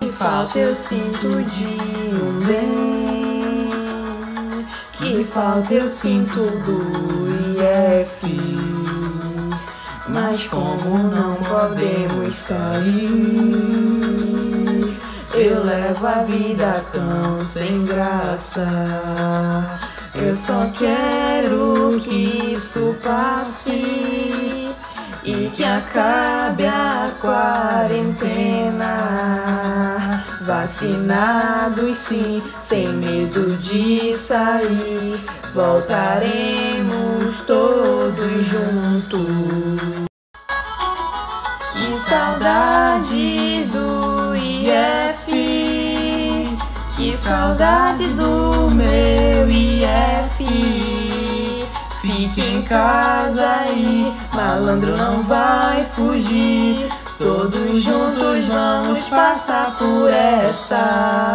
Que falta eu sinto de um bem. Que falta eu sinto do IF. Mas como não podemos sair, eu levo a vida tão sem graça. Eu só quero que isso passe e que acabe a quarentena. Vacinados sim, sem medo de sair, voltaremos todos juntos. Que saudade do IF, que saudade do meu IF. Fique em casa e malandro não vai fugir. Todos juntos vamos passar por essa.